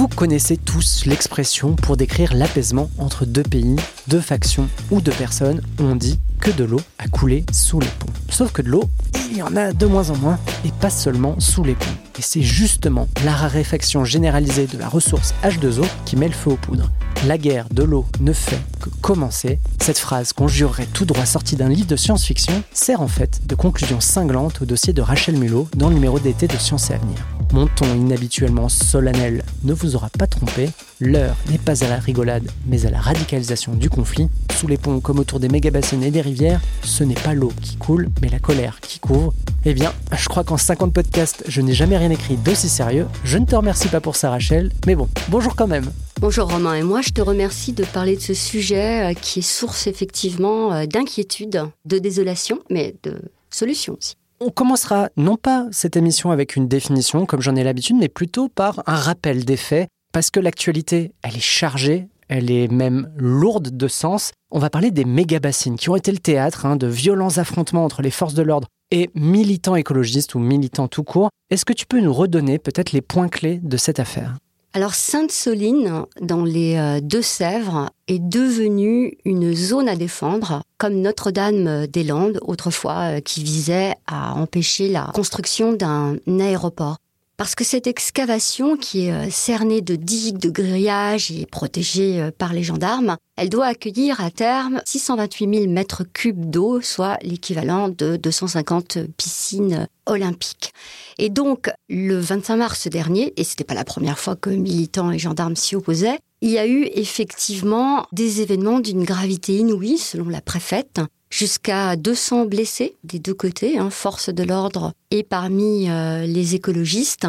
Vous connaissez tous l'expression pour décrire l'apaisement entre deux pays, deux factions ou deux personnes. On dit que de l'eau a coulé sous les ponts. Sauf que de l'eau, il y en a de moins en moins, et pas seulement sous les ponts. Et c'est justement la raréfaction généralisée de la ressource H2O qui met le feu aux poudres. La guerre de l'eau ne fait que commencer. Cette phrase qu'on jurerait tout droit sortie d'un livre de science-fiction sert en fait de conclusion cinglante au dossier de Rachel Mulot dans le numéro d'été de Science et Avenir. Mon ton inhabituellement solennel ne vous aura pas trompé, l'heure n'est pas à la rigolade, mais à la radicalisation du conflit. Sous les ponts comme autour des méga-bassines et des rivières, ce n'est pas l'eau qui coule, mais la colère qui couvre. Eh bien, je crois qu'en 50 podcasts, je n'ai jamais rien écrit d'aussi sérieux. Je ne te remercie pas pour ça, Rachel, mais bon, bonjour quand même. Bonjour Romain, et moi je te remercie de parler de ce sujet euh, qui est source effectivement euh, d'inquiétude, de désolation, mais de solution aussi. On commencera non pas cette émission avec une définition comme j'en ai l'habitude, mais plutôt par un rappel des faits, parce que l'actualité, elle est chargée, elle est même lourde de sens. On va parler des méga-bassines qui ont été le théâtre hein, de violents affrontements entre les forces de l'ordre et militants écologistes ou militants tout court. Est-ce que tu peux nous redonner peut-être les points clés de cette affaire? Alors Sainte-Soline, dans les euh, Deux-Sèvres, est devenue une zone à défendre, comme Notre-Dame-des-Landes autrefois, euh, qui visait à empêcher la construction d'un aéroport. Parce que cette excavation, qui est euh, cernée de digues, de grillages et protégée euh, par les gendarmes, elle doit accueillir à terme 628 000 mètres cubes d'eau, soit l'équivalent de 250 piscines olympiques. Et donc, le 25 mars dernier, et c'était pas la première fois que militants et gendarmes s'y opposaient, il y a eu effectivement des événements d'une gravité inouïe, selon la préfète, jusqu'à 200 blessés des deux côtés, hein, force de l'ordre et parmi euh, les écologistes.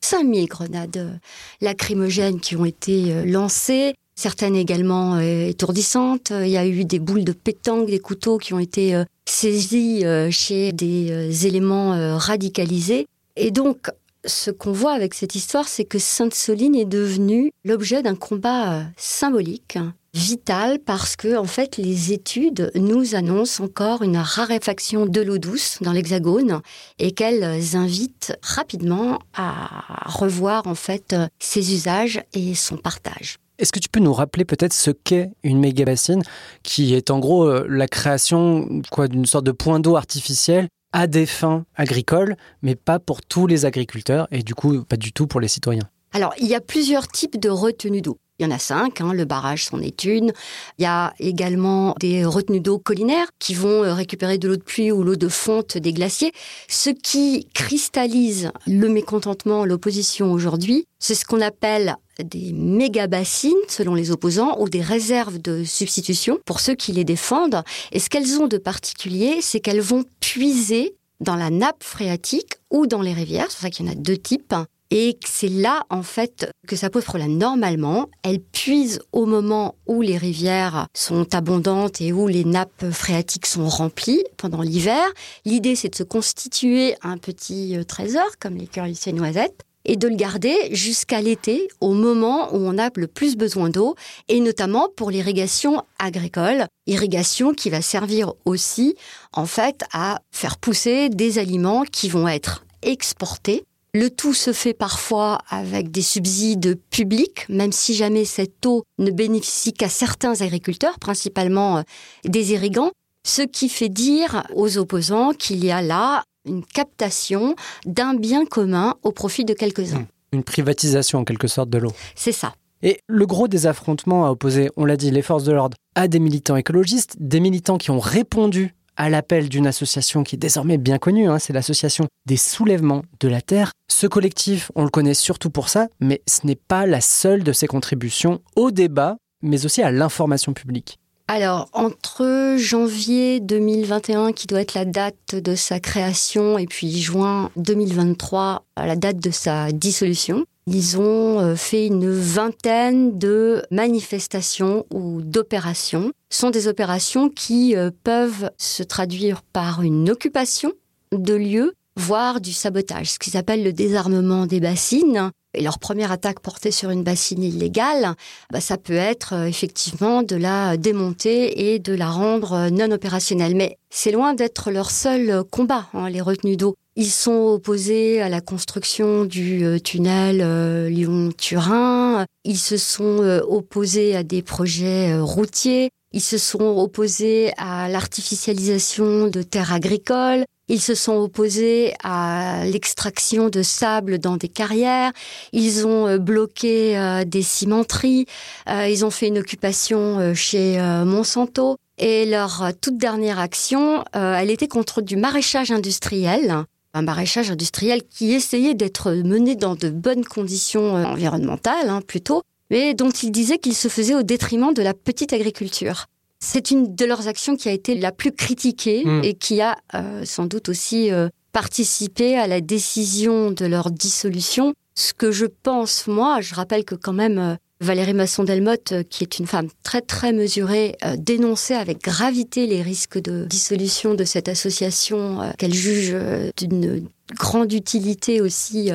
5000 grenades euh, lacrymogènes qui ont été euh, lancées, certaines également étourdissantes. Il y a eu des boules de pétanque, des couteaux qui ont été saisis chez des éléments radicalisés. Et donc, ce qu'on voit avec cette histoire, c'est que Sainte-Soline est devenue l'objet d'un combat symbolique vital parce que en fait les études nous annoncent encore une raréfaction de l'eau douce dans l'Hexagone et qu'elles invitent rapidement à revoir en fait ses usages et son partage. Est-ce que tu peux nous rappeler peut-être ce qu'est une méga-bassine, qui est en gros euh, la création quoi d'une sorte de point d'eau artificiel à des fins agricoles, mais pas pour tous les agriculteurs et du coup pas du tout pour les citoyens? Alors, il y a plusieurs types de retenues d'eau. Il y en a cinq, hein, le barrage s'en est une. Il y a également des retenues d'eau collinaires qui vont euh, récupérer de l'eau de pluie ou l'eau de fonte des glaciers. Ce qui cristallise le mécontentement, l'opposition aujourd'hui, c'est ce qu'on appelle des méga-bassines, selon les opposants, ou des réserves de substitution pour ceux qui les défendent. Et ce qu'elles ont de particulier, c'est qu'elles vont puiser dans la nappe phréatique ou dans les rivières. C'est pour ça qu'il y en a deux types. Et c'est là, en fait, que ça pose problème. Normalement, elles puisent au moment où les rivières sont abondantes et où les nappes phréatiques sont remplies pendant l'hiver. L'idée, c'est de se constituer un petit euh, trésor, comme les cœurs noisettes, et de le garder jusqu'à l'été, au moment où on a le plus besoin d'eau, et notamment pour l'irrigation agricole, irrigation qui va servir aussi, en fait, à faire pousser des aliments qui vont être exportés le tout se fait parfois avec des subsides publics, même si jamais cette eau ne bénéficie qu'à certains agriculteurs, principalement euh, des irrigants, ce qui fait dire aux opposants qu'il y a là une captation d'un bien commun au profit de quelques-uns. Mmh. Une privatisation en quelque sorte de l'eau. C'est ça. Et le gros des affrontements a opposé, on l'a dit, les forces de l'ordre à des militants écologistes, des militants qui ont répondu à l'appel d'une association qui est désormais bien connue, hein, c'est l'association des soulèvements de la Terre. Ce collectif, on le connaît surtout pour ça, mais ce n'est pas la seule de ses contributions au débat, mais aussi à l'information publique. Alors, entre janvier 2021, qui doit être la date de sa création, et puis juin 2023, la date de sa dissolution, ils ont euh, fait une vingtaine de manifestations ou d'opérations. Ce sont des opérations qui euh, peuvent se traduire par une occupation de lieux, voire du sabotage, ce qu'ils appellent le désarmement des bassines, et leur première attaque portée sur une bassine illégale, bah, ça peut être euh, effectivement de la démonter et de la rendre non opérationnelle. Mais c'est loin d'être leur seul combat, hein, les retenues d'eau. Ils sont opposés à la construction du tunnel Lyon-Turin. Ils se sont opposés à des projets routiers. Ils se sont opposés à l'artificialisation de terres agricoles. Ils se sont opposés à l'extraction de sable dans des carrières. Ils ont euh, bloqué euh, des cimenteries. Euh, ils ont fait une occupation chez Monsanto. Et leur toute dernière action, elle était contre du maraîchage industriel. Un maraîchage industriel qui essayait d'être mené dans de bonnes conditions environnementales, hein, plutôt, mais dont ils disaient qu'il se faisait au détriment de la petite agriculture. C'est une de leurs actions qui a été la plus critiquée hmm. et qui a euh, sans doute aussi euh, participé à la décision de leur dissolution. Ce que je pense, moi, je rappelle que quand même euh, Valérie Masson-Delmotte, qui est une femme très très mesurée, dénonçait avec gravité les risques de dissolution de cette association qu'elle juge d'une grande utilité aussi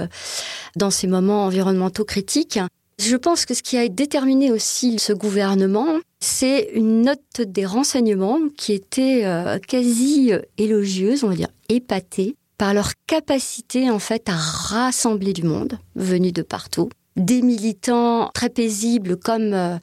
dans ces moments environnementaux critiques. Je pense que ce qui a déterminé aussi ce gouvernement, c'est une note des renseignements qui était euh, quasi euh, élogieuse, on va dire épatée, par leur capacité en fait à rassembler du monde venu de partout. Des militants très paisibles comme euh,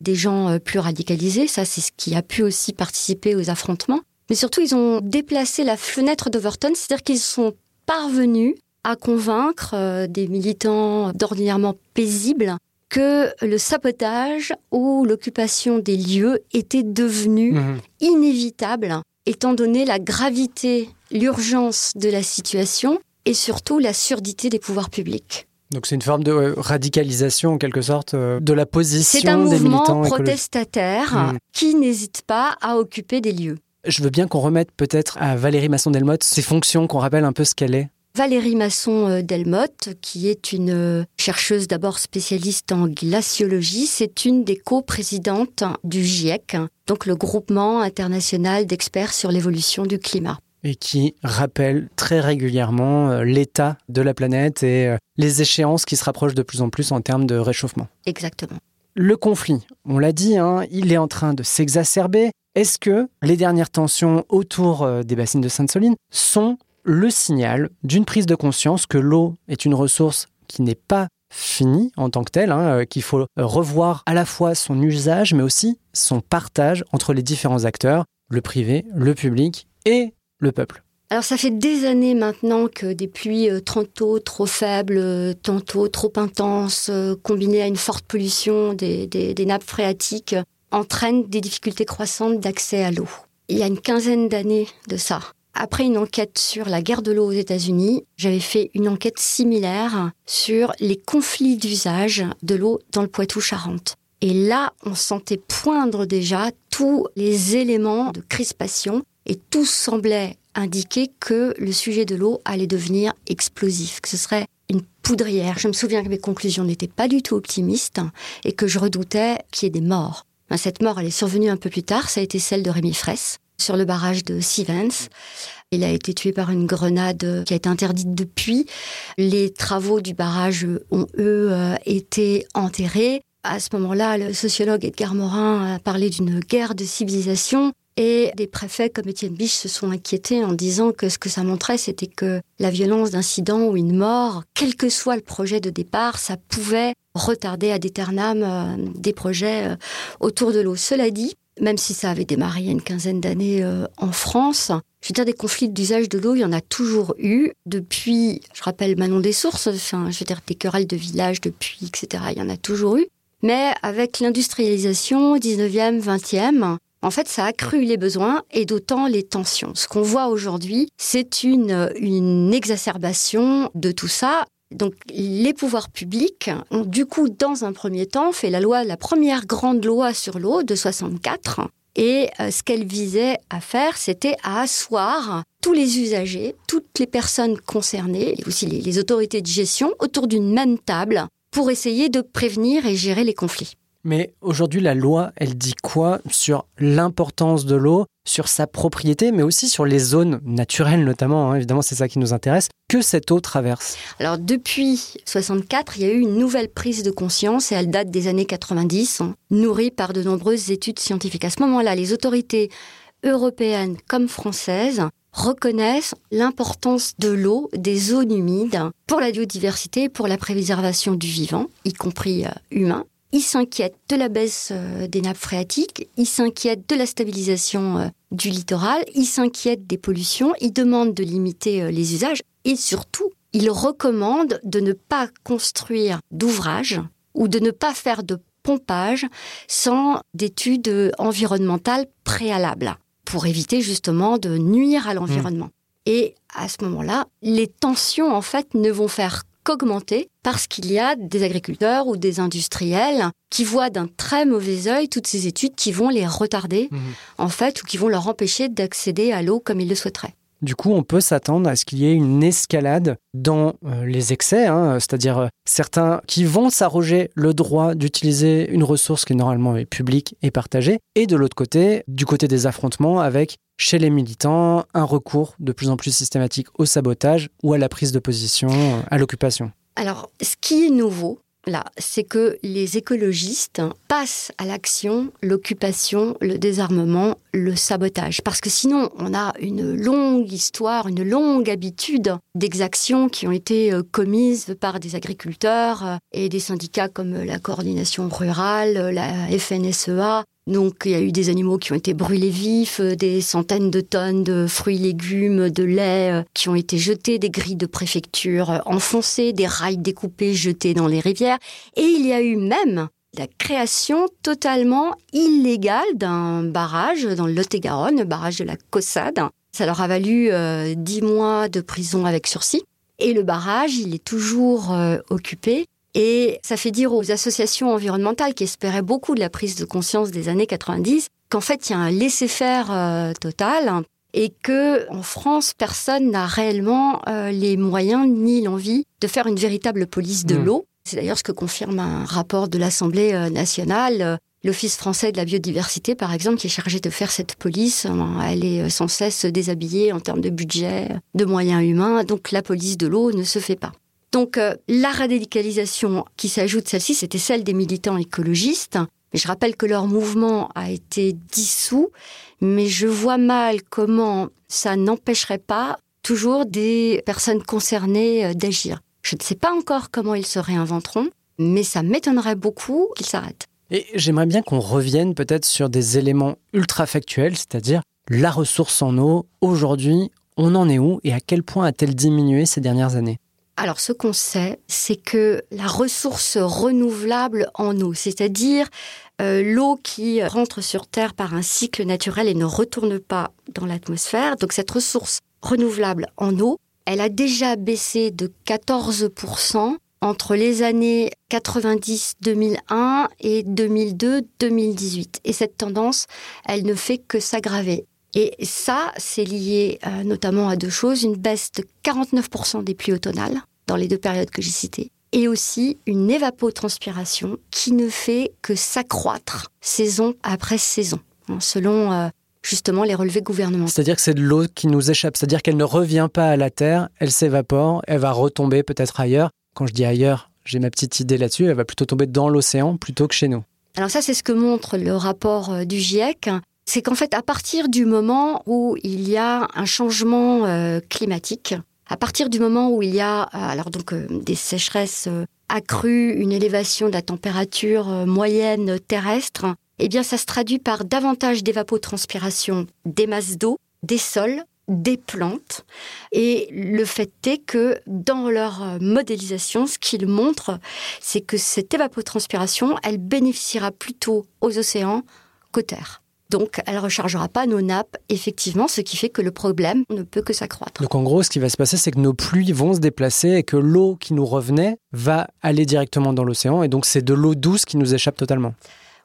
des gens plus radicalisés, ça c'est ce qui a pu aussi participer aux affrontements. Mais surtout, ils ont déplacé la fenêtre d'Overton, c'est-à-dire qu'ils sont parvenus à convaincre euh, des militants d'ordinairement paisibles que le sabotage ou l'occupation des lieux était devenu mhm. inévitable, étant donné la gravité, l'urgence de la situation et surtout la surdité des pouvoirs publics. Donc c'est une forme de radicalisation en quelque sorte euh, de la position des militants. C'est un mouvement protestataire mhm. qui n'hésite pas à occuper des lieux. Je veux bien qu'on remette peut-être à Valérie Masson-Delmotte ses fonctions, qu'on rappelle un peu ce qu'elle est. Valérie Masson-Delmotte, euh, qui est une euh, chercheuse d'abord spécialiste en glaciologie, c'est une des coprésidentes du GIEC, donc le groupement international d'experts sur l'évolution du climat. Et qui rappelle très régulièrement euh, l'état de la planète et les échéances qui se rapprochent de plus en plus en termes de réchauffement. Exactement. Le conflit, on l'a dit, hein, il est en train de s'exacerber. Est-ce que les dernières tensions autour des bassines de Sainte-Soline sont le signal d'une prise de conscience que l'eau est une ressource qui n'est pas finie en tant que telle, hein, euh, qu'il faut revoir à la fois son usage, mais aussi son partage entre les différents acteurs, le privé, le public et le peuple. Alors ça fait des années maintenant que des pluies euh, tantôt trop faibles, euh, tantôt trop intenses, combinées à une forte pollution des, des nappes phréatiques, entraînent des difficultés croissantes d'accès à l'eau. Il y a une quinzaine d'années de ça, après une enquête sur la guerre de l'eau aux États-Unis, j'avais fait une enquête similaire sur les conflits d'usage de l'eau dans le Poitou-Charentes. Et là, on sentait poindre déjà tous les éléments de crispation et tout semblait indiquer que le sujet de l'eau allait devenir explosif, que ce serait une poudrière. Je me souviens que mes conclusions n'étaient pas du tout optimistes et que je redoutais qu'il y ait des morts. Cette mort, elle est survenue un peu plus tard, ça a été celle de Rémi Fraisse, sur le barrage de Sivens. Il a été tué par une grenade qui a été interdite depuis. Les travaux du barrage ont, eux, euh, été enterrés. À ce moment-là, le sociologue Edgar Morin a parlé d'une guerre de civilisation. Et des préfets comme Étienne Biche se sont inquiétés en disant que ce que ça montrait, c'était que la violence d'incident ou une mort, quel que soit le projet de départ, ça pouvait retarder à d'éternam euh, des projets euh, autour de l'eau. Cela dit, même si ça avait démarré il y a une quinzaine d'années euh, en France. Je veux dire, des conflits d'usage de l'eau, il y en a toujours eu. Depuis, je rappelle Manon des Sources, je veux dire, des querelles de village depuis, etc., il y en a toujours eu. Mais avec l'industrialisation 19e, 20e, en fait, ça a accru les besoins et d'autant les tensions. Ce qu'on voit aujourd'hui, c'est une, une exacerbation de tout ça. Donc, les pouvoirs publics ont du coup, dans un premier temps, fait la loi, la première grande loi sur l'eau de 64. Et euh, ce qu'elle visait à faire, c'était à asseoir tous les usagers, toutes les personnes concernées, et aussi les, les autorités de gestion, autour d'une même table pour essayer de prévenir et gérer les conflits. Mais aujourd'hui, la loi, elle dit quoi sur l'importance de l'eau, sur sa propriété, mais aussi sur les zones naturelles notamment, hein, évidemment c'est ça qui nous intéresse, que cette eau traverse? Alors depuis 64, il y a eu une nouvelle prise de conscience et elle date des années 90, hein, nourrie par de nombreuses études scientifiques. À ce moment-là, les autorités européennes comme françaises reconnaissent l'importance de l'eau, des zones humides, pour la biodiversité, pour la préservation du vivant, y compris euh, humain. Ils s'inquiètent de la baisse euh, des nappes phréatiques, ils s'inquiètent de la stabilisation euh, du littoral, ils s'inquiètent des pollutions, ils demandent de limiter les usages et surtout, ils recommandent de ne pas construire d'ouvrages ou de ne pas faire de pompage sans d'études environnementales préalables pour éviter justement de nuire à l'environnement. Et à ce moment-là, les tensions, en fait, ne vont faire qu'augmenter parce qu'il y a des agriculteurs ou des industriels qui voient d'un très mauvais œil toutes ces études qui vont les retarder, en fait, ou qui vont leur empêcher d'accéder à l'eau comme ils le souhaiteraient. Du coup, on peut s'attendre à ce qu'il y ait une escalade dans euh, les excès, hein, c'est-à-dire euh, certains qui vont s'arroger le droit d'utiliser une ressource qui normalement est publique et partagée, et de l'autre côté, du côté des affrontements avec chez les militants un recours de plus en plus systématique au sabotage ou à la prise de position, euh, à l'occupation. Alors, ce qui est nouveau, là, c'est que les écologistes passent à l'action l'occupation, le désarmement, le sabotage. Parce que sinon, on a une longue histoire, une longue habitude d'exactions qui ont été euh, commises par des agriculteurs euh, et des syndicats comme la coordination rurale, la FNSEA, donc il y a eu des animaux qui ont été brûlés vifs, euh, des centaines de tonnes de fruits, légumes, de lait euh, qui ont été jetés, des grilles de préfecture euh, enfoncées, des rails découpés jetés dans les rivières. Et il y a eu même la création totalement illégale d'un barrage dans le Lot-et-Garonne, le barrage de la Cossade. Ça leur a valu dix mois de prison avec sursis. Et le barrage, il est toujours occupé. Et ça fait dire aux associations environnementales qui espéraient beaucoup de la prise de conscience des années 90 qu'en fait, il y a un laisser-faire euh, total et que en France, personne n'a réellement euh, les moyens ni l'envie de faire une véritable police de mmh. l'eau. C'est d'ailleurs ce que confirme un rapport de l'Assemblée euh, nationale. L'Office français de la biodiversité, par exemple, qui est chargé de faire cette police, elle est sans cesse déshabillée en termes de budget, de moyens humains, donc la police de l'eau ne se fait pas. Donc euh, la radicalisation qui s'ajoute, celle-ci, c'était celle des militants écologistes. Mais je rappelle que leur mouvement a été dissous, mais je vois mal comment ça n'empêcherait pas toujours des personnes concernées euh, d'agir. Je ne sais pas encore comment ils se réinventeront, mais ça m'étonnerait beaucoup qu'ils s'arrêtent. Et j'aimerais bien qu'on revienne peut-être sur des éléments ultra factuels, c'est-à-dire la ressource en eau. Aujourd'hui, on en est où et à quel point a-t-elle diminué ces dernières années? Alors, ce qu'on sait, c'est que la ressource renouvelable en eau, c'est-à-dire euh, l'eau qui rentre sur Terre par un cycle naturel et ne retourne pas dans l'atmosphère, donc cette ressource renouvelable en eau, elle a déjà baissé de 14% entre les années 90-2001 et 2002-2018. Et cette tendance, elle ne fait que s'aggraver. Et ça, c'est lié euh, notamment à deux choses. Une baisse de 49% des pluies automnales dans les deux périodes que j'ai citées. Et aussi une évapotranspiration qui ne fait que s'accroître saison après saison, hein, selon euh, justement les relevés gouvernementaux. C'est-à-dire que c'est de l'eau qui nous échappe, c'est-à-dire qu'elle ne revient pas à la Terre, elle s'évapore, elle va retomber peut-être ailleurs. Quand je dis ailleurs, j'ai ma petite idée là-dessus, elle va plutôt tomber dans l'océan plutôt que chez nous. Alors ça, c'est ce que montre le rapport euh, du GIEC c'est qu'en fait, à partir du moment où il y a un changement euh, climatique, à partir du moment où il y a euh, alors donc euh, des sécheresses accrues, une élévation de la température moyenne terrestre, eh bien, ça se traduit par davantage d'évapotranspiration des masses d'eau, des sols, des plantes. Et le fait est que dans leur modélisation, ce qu'ils montrent, c'est que cette évapotranspiration, elle bénéficiera plutôt aux océans qu'aux terres. Donc, elle rechargera pas nos nappes, effectivement, ce qui fait que le problème ne peut que s'accroître. Donc, en gros, ce qui va se passer, c'est que nos pluies vont se déplacer et que l'eau qui nous revenait va aller directement dans l'océan. Et donc, c'est de l'eau douce qui nous échappe totalement.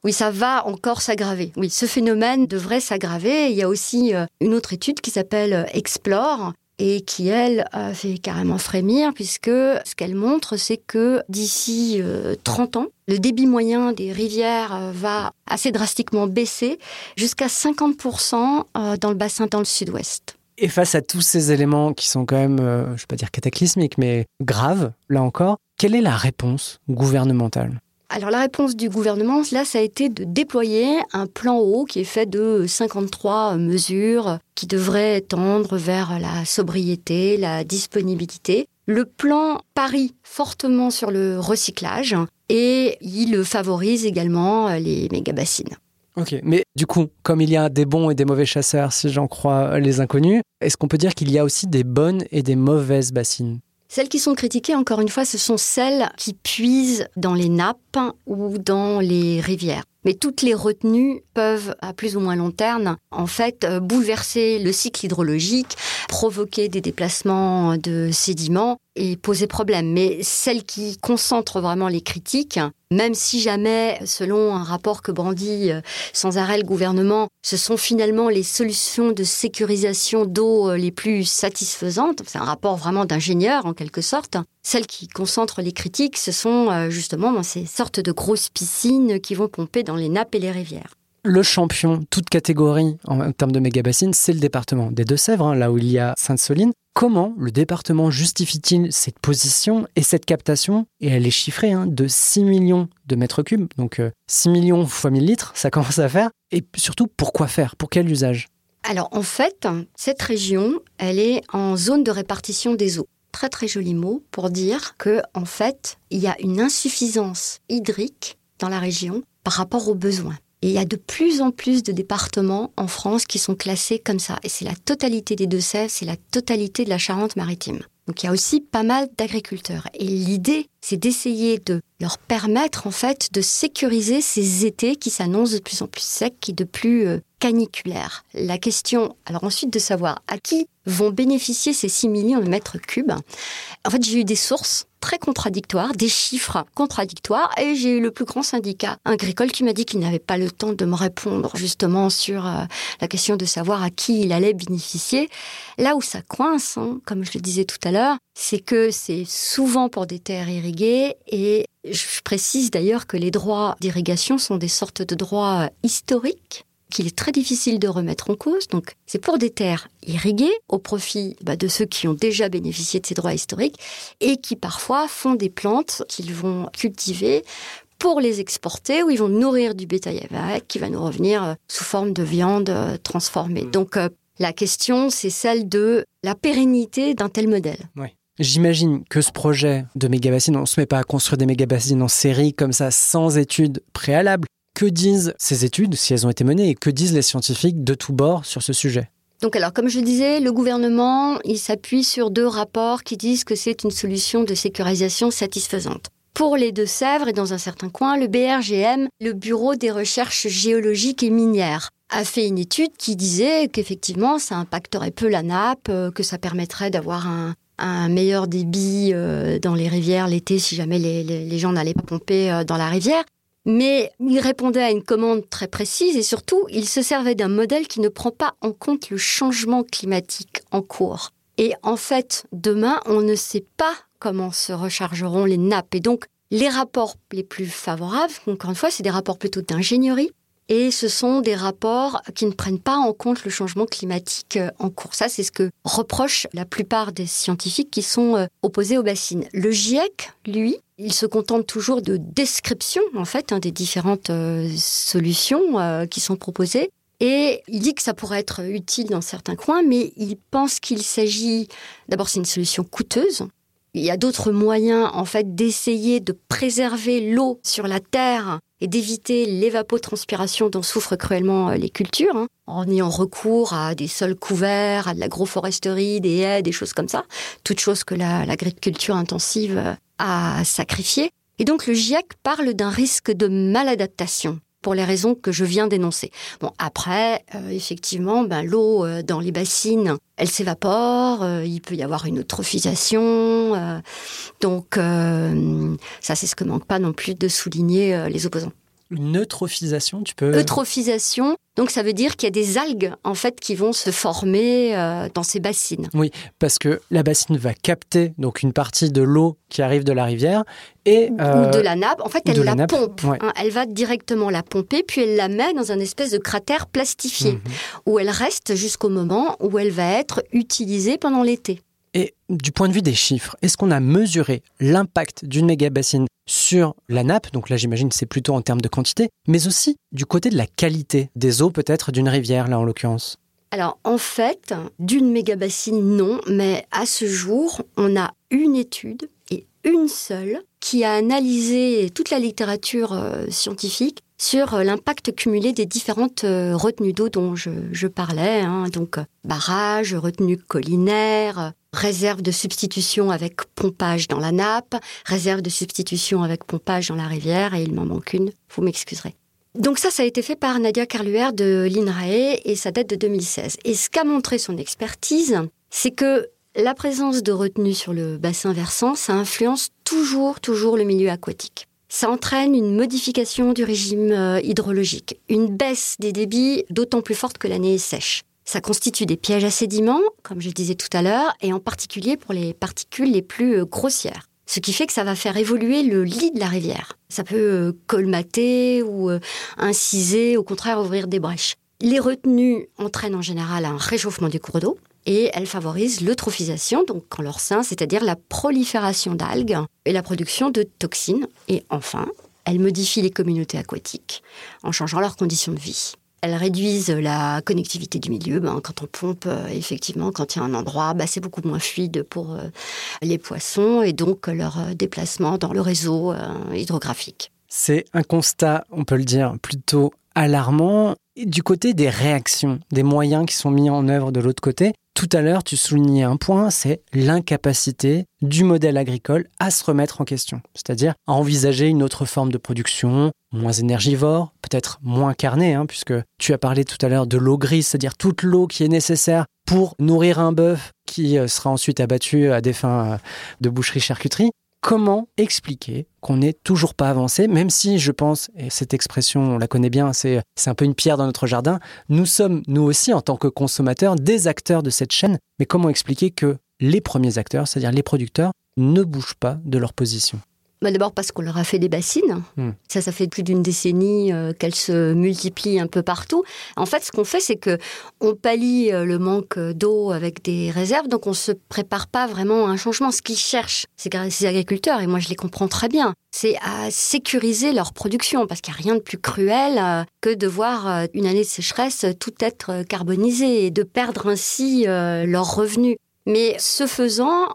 Oui, ça va encore s'aggraver. Oui, ce phénomène devrait s'aggraver. Il y a aussi euh, une autre étude qui s'appelle euh, Explore et qui, elle, fait carrément frémir, puisque ce qu'elle montre, c'est que d'ici 30 euh, ans, le débit moyen des rivières va assez drastiquement baisser, jusqu'à 50% dans le bassin dans le sud-ouest. Et face à tous ces éléments qui sont quand même, je ne vais pas dire cataclysmiques, mais graves, là encore, quelle est la réponse gouvernementale? Alors la réponse du gouvernement, là, ça a été de déployer un plan haut qui est fait de 53 mesures qui devraient tendre vers la sobriété, la disponibilité. Le plan parie fortement sur le recyclage et il favorise également les méga-bassines. Ok, mais du coup, comme il y a des bons et des mauvais chasseurs, si j'en crois les inconnus, est-ce qu'on peut dire qu'il y a aussi des bonnes et des mauvaises bassines? Celles qui sont critiquées, encore une fois, ce sont celles qui puisent dans les nappes ou dans les rivières. Mais toutes les retenues peuvent, à plus ou moins long terme, en fait, euh, bouleverser le cycle hydrologique, provoquer des déplacements de sédiments et poser problème. Mais celles qui concentrent vraiment les critiques, même si jamais, selon un rapport que brandit euh, sans arrêt le gouvernement, ce sont finalement les solutions de sécurisation d'eau euh, les plus satisfaisantes, c'est un rapport vraiment d'ingénieur en quelque sorte, celles qui concentrent les critiques, ce sont euh, justement ces sortes de grosses piscines qui vont pomper dans les nappes et les rivières le champion, toute catégorie en termes de méga c'est le département des Deux-Sèvres, hein, là où il y a Sainte-Soline. Comment le département justifie-t-il cette position et cette captation? Et elle est chiffrée hein, de 6 millions de mètres cubes, donc 6 euh, millions fois 1000 litres, ça commence à faire. Et surtout, pourquoi faire? Pour quel usage? Alors en fait, cette région, elle est en zone de répartition des eaux. Très très joli mot pour dire que en fait, il y a une insuffisance hydrique dans la région par rapport aux besoins. Et il y a de plus en plus de départements en France qui sont classés comme ça. Et c'est la totalité des Deux-Sèvres, c'est la totalité de la Charente-Maritime. Donc il y a aussi pas mal d'agriculteurs. Et l'idée, c'est d'essayer de leur permettre en fait de sécuriser ces étés qui s'annoncent de plus en plus secs et de plus euh, caniculaires. La question, alors ensuite de savoir à qui vont bénéficier ces 6 millions de mètres cubes. En fait, j'ai eu des sources très contradictoires, des chiffres contradictoires, et j'ai eu le plus grand syndicat agricole qui m'a dit qu'il n'avait pas le temps de me répondre justement sur euh, la question de savoir à qui il allait bénéficier. Là où ça coince, hein, comme je le disais tout à l'heure, c'est que c'est souvent pour des terres irriguées, et je précise d'ailleurs que les droits d'irrigation sont des sortes de droits historiques qu'il est très difficile de remettre en cause. Donc, c'est pour des terres irriguées au profit bah, de ceux qui ont déjà bénéficié de ces droits historiques et qui parfois font des plantes qu'ils vont cultiver pour les exporter ou ils vont nourrir du bétail avec qui va nous revenir euh, sous forme de viande euh, transformée. Mmh. Donc, euh, la question, c'est celle de la pérennité d'un tel modèle. J'imagine que ce projet de méga-bassines, on ne se met pas à construire des méga-bassines en série comme ça, sans études préalables. Que disent ces études, si elles ont été menées, et que disent les scientifiques de tous bords sur ce sujet? Donc alors, comme je disais, le gouvernement, il s'appuie sur deux rapports qui disent que c'est une solution de sécurisation satisfaisante. Pour les Deux-Sèvres et dans un certain coin, le BRGM, le Bureau des recherches géologiques et minières, a fait une étude qui disait qu'effectivement, ça impacterait peu la nappe, euh, que ça permettrait d'avoir un, meilleur débit euh, dans les rivières l'été si jamais les gens n'allaient pas pomper euh, dans la rivière. Mais il répondait à une commande très précise et surtout, il se servait d'un modèle qui ne prend pas en compte le changement climatique en cours. Et en fait, demain, on ne sait pas comment se rechargeront les nappes. Et donc, les rapports les plus favorables, encore une fois, c'est des rapports plutôt d'ingénierie, et ce sont des rapports qui ne prennent pas en compte le changement climatique euh, en cours. Ça, c'est ce que reprochent la plupart des scientifiques qui sont euh, opposés aux bassines. Le GIEC, lui, il se contente toujours de descriptions, en fait, hein, des différentes euh, solutions qui sont proposées. Et il dit que ça pourrait être utile dans certains coins, mais il pense qu'il s'agit, d'abord c'est une solution coûteuse, il y a d'autres moyens, en fait, d'essayer de préserver l'eau sur la terre et d'éviter l'évapotranspiration dont souffrent cruellement euh, les cultures, hein, en ayant recours à des sols couverts, à de l'agroforesterie, des haies, des choses comme ça, toutes choses que l'agriculture intensive euh, a sacrifiées. Et donc le GIEC parle d'un risque de maladaptation pour les raisons que je viens d'énoncer. Bon, après, euh, effectivement, ben, l'eau euh, dans les bassines, elle s'évapore, euh, il peut y avoir une eutrophisation. donc, ça, c'est ce que manque pas non plus de souligner les opposants. Une eutrophisation, tu peux... Eutrophisation, donc ça veut dire qu'il y a des algues en fait qui vont se former euh, dans ces bassines. Oui, parce que la bassine va capter donc une partie de l'eau qui arrive de la rivière et ou euh, de la nappe. En fait, elle la, pompe. Hein. elle va directement la pomper, puis elle la met dans un espèce de cratère plastifié mhm. où elle reste jusqu'au moment où elle va être utilisée pendant l'été. Et du point de vue des chiffres, est-ce qu'on a mesuré l'impact d'une méga-bassine sur la nappe? Donc là, j'imagine c'est plutôt en termes de quantité, mais aussi du côté de la qualité des eaux, peut-être d'une rivière, là en l'occurrence. Alors en fait, d'une méga-bassine, non, mais à ce jour, on a une étude et une seule qui a analysé toute la littérature euh, scientifique sur euh, l'impact cumulé des différentes euh, retenues d'eau dont je, parlais, hein. donc barrage, retenue collinaire, réserve de substitution avec pompage dans la nappe, réserve de substitution avec pompage dans la rivière, et il m'en manque une, vous m'excuserez. Donc ça, ça a été fait par Nadia Carluer de l'INRAE et ça date de 2016. Et ce qu'a montré son expertise, c'est que la présence de retenue sur le bassin versant, ça influence toujours, toujours le milieu aquatique. Ça entraîne une modification du régime euh, hydrologique, une baisse des débits d'autant plus forte que l'année est sèche. Ça constitue des pièges à sédiments, comme je disais tout à l'heure, et en particulier pour les particules les plus euh, grossières. Ce qui fait que ça va faire évoluer le lit de la rivière. Ça peut euh, colmater ou euh, inciser, au contraire ouvrir des brèches. Les retenues entraînent en général un réchauffement du cours d'eau et elles favorisent l'eutrophisation, donc en leur sein, c'est-à-dire la prolifération d'algues et la production de toxines. Et enfin, elles modifient les communautés aquatiques en changeant leurs conditions de vie. Elles réduisent la connectivité du milieu. Ben, quand on pompe, euh, effectivement, quand il y a un endroit, ben, c'est beaucoup moins fluide pour euh, les poissons et donc leur euh, déplacement dans le réseau hydrographique. C'est un constat, on peut le dire, plutôt alarmant. Du côté des réactions, des moyens qui sont mis en œuvre de l'autre côté, tout à l'heure, tu soulignais un point, c'est l'incapacité du modèle agricole à se remettre en question, c'est-à-dire à envisager une autre forme de production, moins énergivore, peut-être moins carnée, hein, puisque tu as parlé tout à l'heure de l'eau grise, c'est-à-dire toute l'eau qui est nécessaire pour nourrir un bœuf qui euh, sera ensuite abattu à des fins euh, de boucherie-charcuterie comment expliquer qu'on n'est toujours pas avancé, même si je pense, et cette expression, on la connaît bien, c'est un peu une pierre dans notre jardin, nous sommes, nous aussi, en tant que consommateurs, des acteurs de cette chaîne, mais comment expliquer que les premiers acteurs, c'est-à-dire les producteurs, ne bougent pas de leur position? Bah, d'abord parce qu'on leur a fait des bassines. Hmm. Ça, ça fait plus d'une décennie euh, qu'elles se multiplient un peu partout. En fait, ce qu'on fait, c'est que on pallie euh, le manque d'eau avec des réserves, donc on se prépare pas vraiment à un changement. Ce qu'ils cherchent, c'est ces agriculteurs, et moi je les comprends très bien, c'est à sécuriser leur production, parce qu'il n'y a rien de plus cruel euh, que de voir une année de sécheresse tout être carbonisé et de perdre ainsi leurs revenus. Mais ce faisant,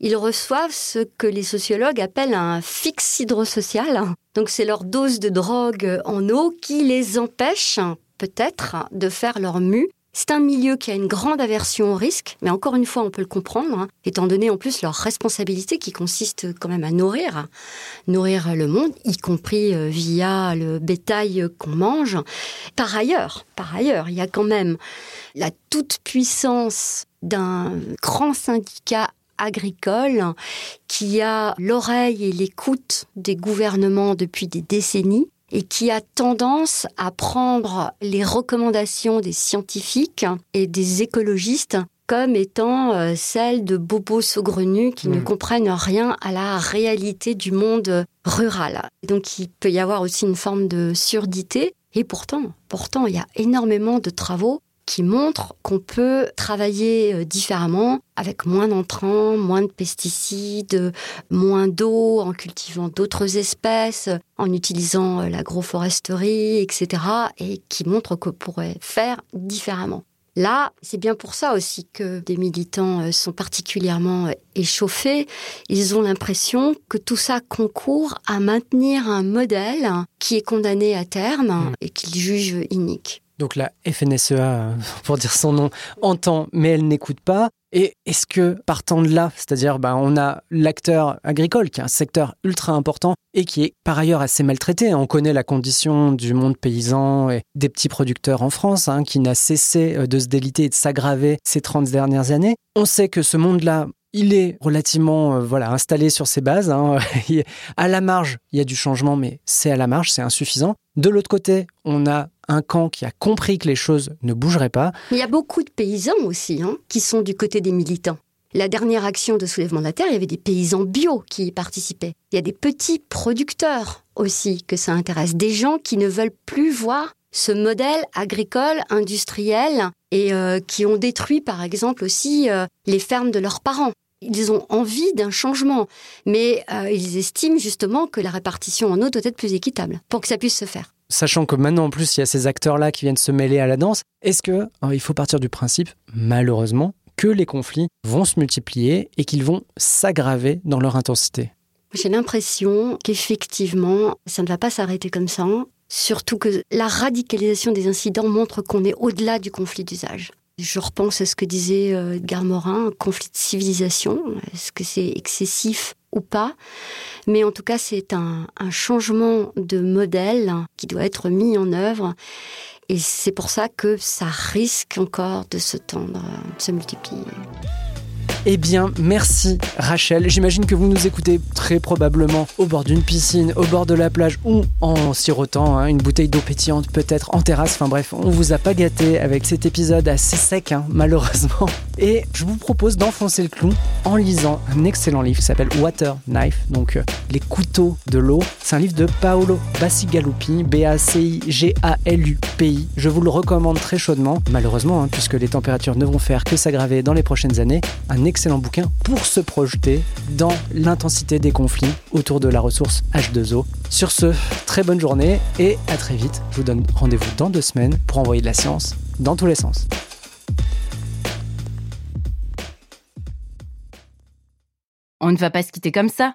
ils reçoivent ce que les sociologues appellent un fixe hydrosocial. Donc c'est leur dose de drogue en eau qui les empêche peut-être de faire leur mue. C'est un milieu qui a une grande aversion au risque, mais encore une fois, on peut le comprendre, hein, étant donné en plus leur responsabilité qui consiste quand même à nourrir, nourrir le monde, y compris euh, via le bétail qu'on mange. Par ailleurs, par ailleurs, il y a quand même la toute-puissance d'un grand syndicat agricole qui a l'oreille et l'écoute des gouvernements depuis des décennies et qui a tendance à prendre les recommandations des scientifiques et des écologistes comme étant euh, celles de bobos saugrenus qui ne hmm. comprennent rien à la réalité du monde rural. Donc il peut y avoir aussi une forme de surdité. Et pourtant, pourtant, il y a énormément de travaux qui montre qu'on peut travailler euh, différemment avec moins d'entrants, moins de pesticides, moins d'eau, en cultivant d'autres espèces, en utilisant euh, l'agroforesterie, etc. et qui montre qu'on pourrait faire différemment. Là, c'est bien pour ça aussi que des militants euh, sont particulièrement échauffés. Ils ont l'impression que tout ça concourt à maintenir un modèle qui est condamné à terme mmh. et qu'ils jugent inique. Donc la FNSEA, pour dire son nom, entend, mais elle n'écoute pas. Et est-ce que partant de là, c'est-à-dire ben, on a l'acteur agricole qui est un secteur ultra important et qui est par ailleurs assez maltraité. On connaît la condition du monde paysan et des petits producteurs en France hein, qui n'a cessé euh, de se déliter et de s'aggraver ces 30 dernières années. On sait que ce monde-là, il est relativement euh, voilà installé sur ses bases. Hein. à la marge, il y a du changement, mais c'est à la marge, c'est insuffisant. De l'autre côté, on a un camp qui a compris que les choses ne bougeraient pas. Il y a beaucoup de paysans aussi hein, qui sont du côté des militants. La dernière action de soulèvement de la terre, il y avait des paysans bio qui y participaient. Il y a des petits producteurs aussi que ça intéresse, des gens qui ne veulent plus voir ce modèle agricole, industriel, et euh, qui ont détruit par exemple aussi euh, les fermes de leurs parents. Ils ont envie d'un changement, mais euh, ils estiment justement que la répartition en eau doit être plus équitable pour que ça puisse se faire. Sachant que maintenant en plus il y a ces acteurs-là qui viennent se mêler à la danse, est-ce que il faut partir du principe, malheureusement, que les conflits vont se multiplier et qu'ils vont s'aggraver dans leur intensité? J'ai l'impression qu'effectivement, ça ne va pas s'arrêter comme ça Surtout que la radicalisation des incidents montre qu'on est au-delà du conflit d'usage. Je repense à ce que disait euh, Edgar Morin, conflit de civilisation. Est-ce que c'est excessif ou pas? Mais en tout cas, c'est un, un changement de modèle qui doit être mis en œuvre. Et c'est pour ça que ça risque encore de se tendre, de se multiplier. Eh bien, merci Rachel. J'imagine que vous nous écoutez très probablement au bord d'une piscine, au bord de la plage ou en sirotant hein, une bouteille d'eau pétillante peut-être en terrasse. Enfin bref, on vous a pas gâté avec cet épisode assez sec, hein, malheureusement. Et je vous propose d'enfoncer le clou en lisant un excellent livre qui s'appelle Water Knife, donc euh, les couteaux de l'eau. C'est un livre de Paolo Bacigalupi, B-A-C-I-G-A-L-U-P-I. Je vous le recommande très chaudement, malheureusement, hein, puisque les températures ne vont faire que s'aggraver dans les prochaines années. Bouquin pour se projeter dans l'intensité des conflits autour de la ressource H2O. Sur ce, très bonne journée et à très vite. Je vous donne rendez-vous dans deux semaines pour envoyer de la science dans tous les sens. On ne va pas se quitter comme ça.